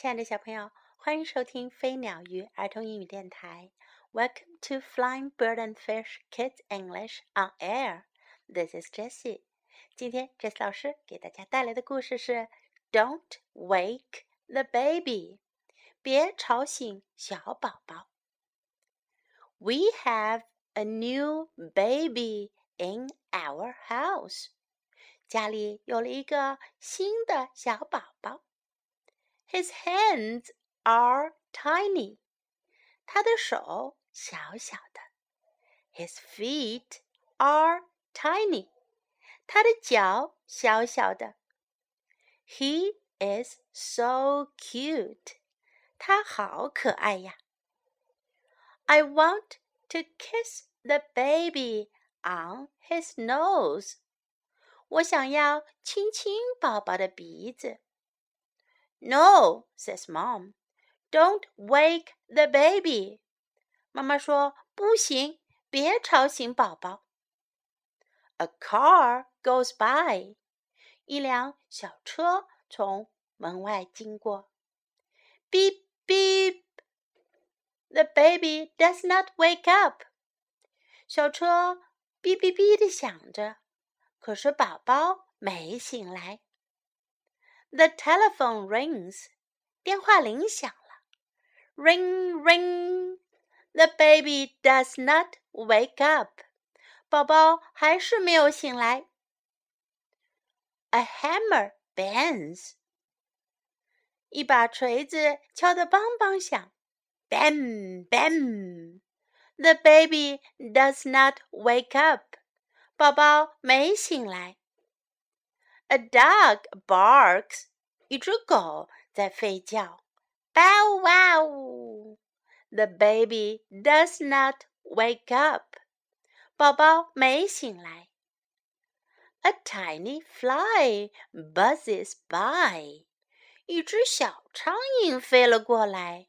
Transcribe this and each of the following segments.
亲爱的小朋友，欢迎收听飞鸟鱼儿童英语电台。Welcome to Flying Bird and Fish Kids English on Air. This is Jessie. 今天 Jessie 老师给大家带来的故事是 "Don't Wake the Baby"，别吵醒小宝宝。We have a new baby in our house. 家里有了一个新的小宝宝。his hands are tiny. 他的手小小的。His feet are tiny. 他的脚小小的。He is so cute. 他好可爱呀。I want to kiss the baby on his nose. 我想要亲亲宝宝的鼻子。 no, says mom. Don't wake the baby. 妈妈说：“不行，别吵醒宝宝。” A car goes by. 一辆小车从门外经过。Beep beep. The baby does not wake up. 小车哔哔哔地响着，可是宝宝没醒来。 The telephone rings. 电话铃响了。Ring, ring. The baby does not wake up. 宝宝还是没有醒来。A hammer bangs. 一把锤子敲得梆梆响。Bam, bam. The baby does not wake up. 宝宝没醒来。a dog barks. 一只狗在吠叫。Bow wow. The baby does not wake up. 宝宝没醒来。A tiny fly buzzes by. 一只小苍蝇飞了过来。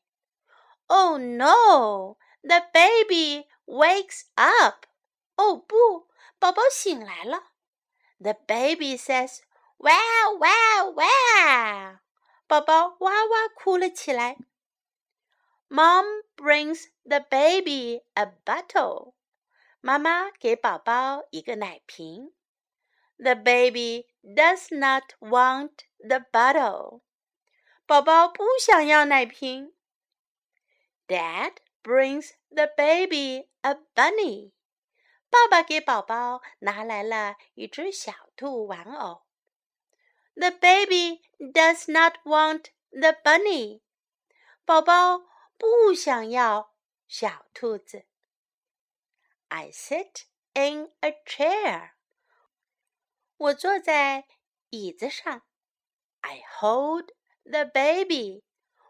Oh no! The baby wakes up. 哦不，宝宝醒来了。The baby says, 哇哇哇宝宝哇哇哭了起来。Mom brings the baby a bottle。妈妈给宝宝一个奶瓶。The baby does not want the bottle。宝宝不想要奶瓶。Dad brings the baby a bunny。爸爸给宝宝拿来了一只小兔玩偶。The baby does not want the bunny. 宝宝不想要小兔子。I sit in a chair. 我坐在椅子上。I hold the baby.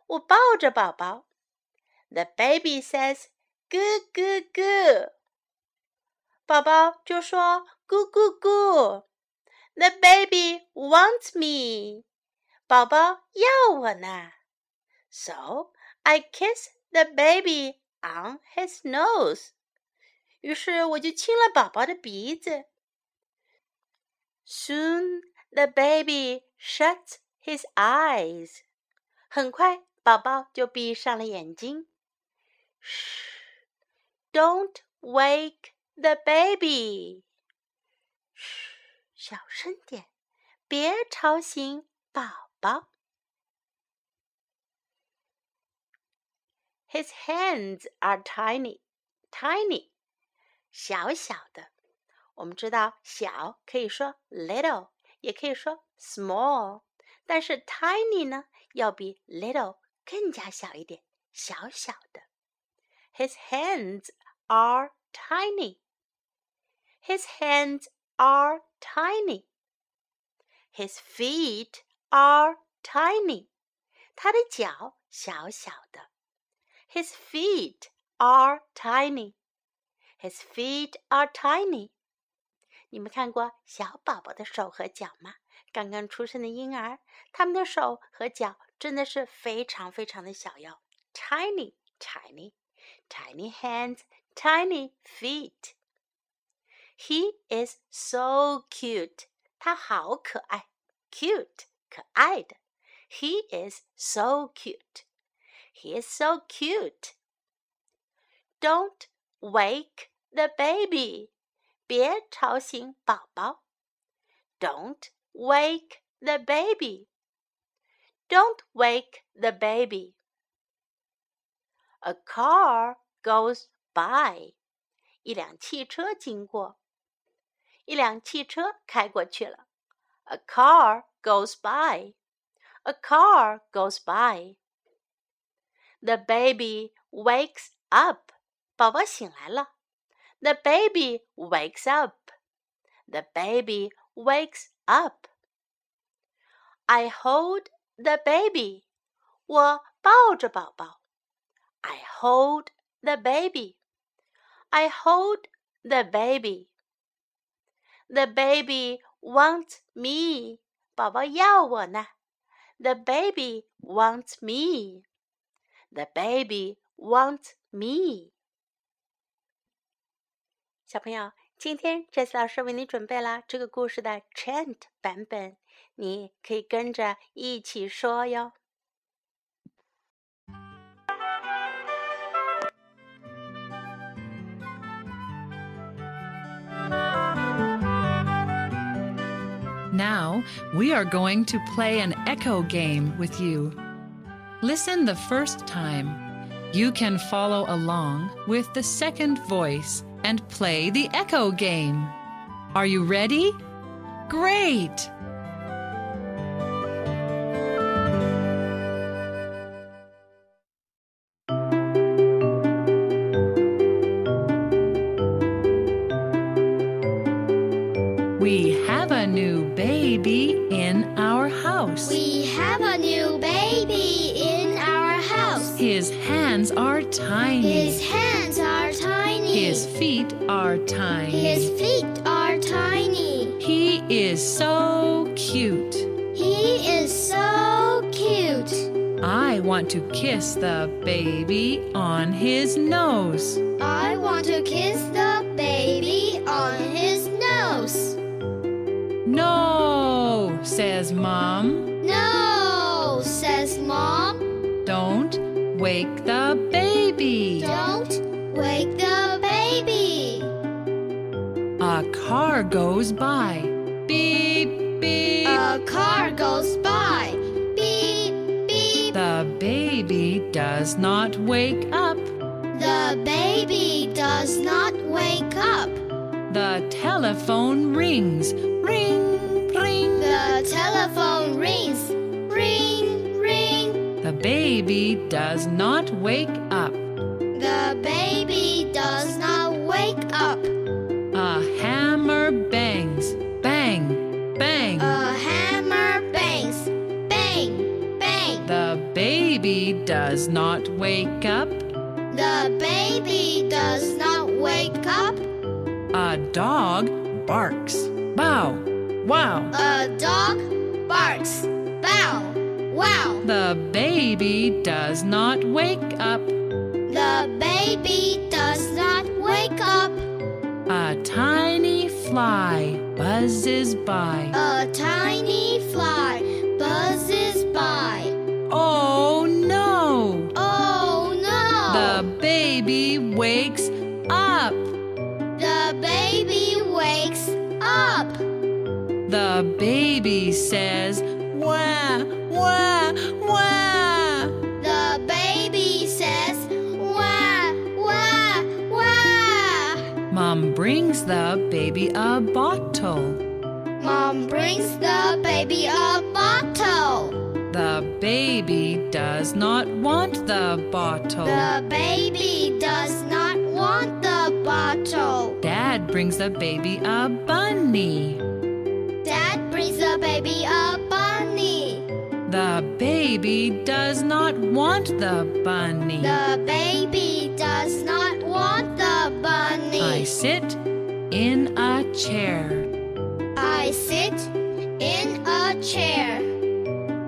我抱着宝宝。The baby says, "goo goo goo"，宝宝就说咕咕咕。the baby wants me. 宝宝要我呢。So I kiss the baby on his nose. 于是我就亲了宝宝的鼻子。Soon the baby shuts his eyes. 很快，宝宝就闭上了眼睛。Shh! Don't wake the baby. Shh! 小声点，别吵醒宝宝。His hands are tiny, tiny，小小的。我们知道，小可以说 little，也可以说 small，但是 tiny 呢，要比 little 更加小一点，小小的。His hands are tiny. His hands are tiny. His feet are tiny. 他的脚小小的。His feet are tiny. His feet are tiny. 你们看过小宝宝的手和脚吗？刚刚出生的婴儿，他们的手和脚真的是非常非常的小哟。Tiny, tiny, tiny hands, tiny feet. He is so cute. 他好可爱，cute 可爱的。 He is so cute. He is so cute. Don't wake the baby. 别吵醒宝宝。Don't wake the baby. Don't wake the baby. A car goes by. 一辆汽车经过。 一辆汽车开过去了。A car goes by. A car goes by. The baby wakes up. 宝宝醒来了。The baby wakes up. The baby wakes up. I hold the baby. 我抱着宝宝。I hold the baby. I hold the baby. The baby wants me. 宝宝要我呢。The baby wants me. The baby wants me. 小朋友，今天 Jess 老师为你准备了这个故事的 chant 版本，你可以跟着一起说哟。Now we are going to play an echo game with you. Listen the first time. You can follow along with the second voice and play the echo game. Are you ready? Great! Baby in our house. We have a new baby in our house. His hands are tiny. His hands are tiny. His feet are tiny. His feet are tiny. He is so cute. He is so cute. I want to kiss the baby on his nose. I want to kiss the baby on his nose. No, says Mom. No, says Mom. Don't wake the baby. Don't wake the baby. A car goes by. Beep, beep. A car goes by. Beep, beep. The baby does not wake up. The baby does not wake up. The telephone rings. Ring, ring. The telephone rings. Ring, ring. The baby does not wake up. The baby does not wake up. A hammer bangs. Bang, bang. A hammer bangs. Bang, bang. The baby does not wake up. The baby does not wake up. A dog barks. Bow, wow. A dog barks. Bow, wow. The baby does not wake up. The baby does not wake up. A tiny fly buzzes by. A tiny fly buzzes by. Oh no! Oh no! The baby wakes The baby says, Wah, wah, wah. The baby says, wah, wah, wah. Mom brings the baby a bottle. Mom brings the baby a bottle. The baby does not want the bottle. The baby does not want the bottle. Dad brings the baby a bunny. Brings the baby a bunny. The baby does not want the bunny. The baby does not want the bunny. I sit in a chair. I sit in a chair.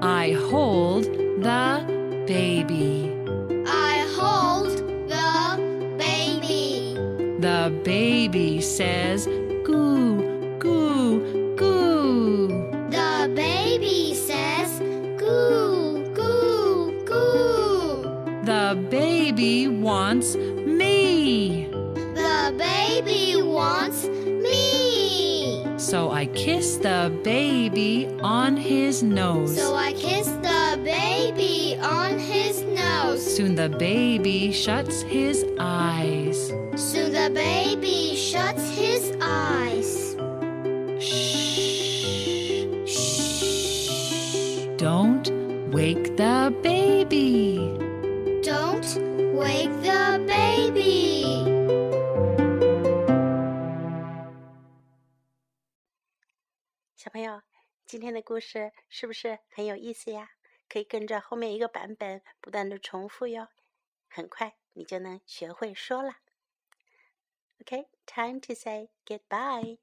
I hold the baby. I hold the baby. The baby says, Goo, baby wants me. The baby wants me. So I kiss the baby on his nose. So I kiss the baby on his nose. Soon the baby shuts his eyes. Soon the baby shuts his eyes. Shh. Shh. Don't wake the baby. Don't wake the baby. 小朋友，今天的故事是不是很有意思呀？可以跟着后面一个版本不断的重复哟，很快你就能学会说了。OK，time to say goodbye.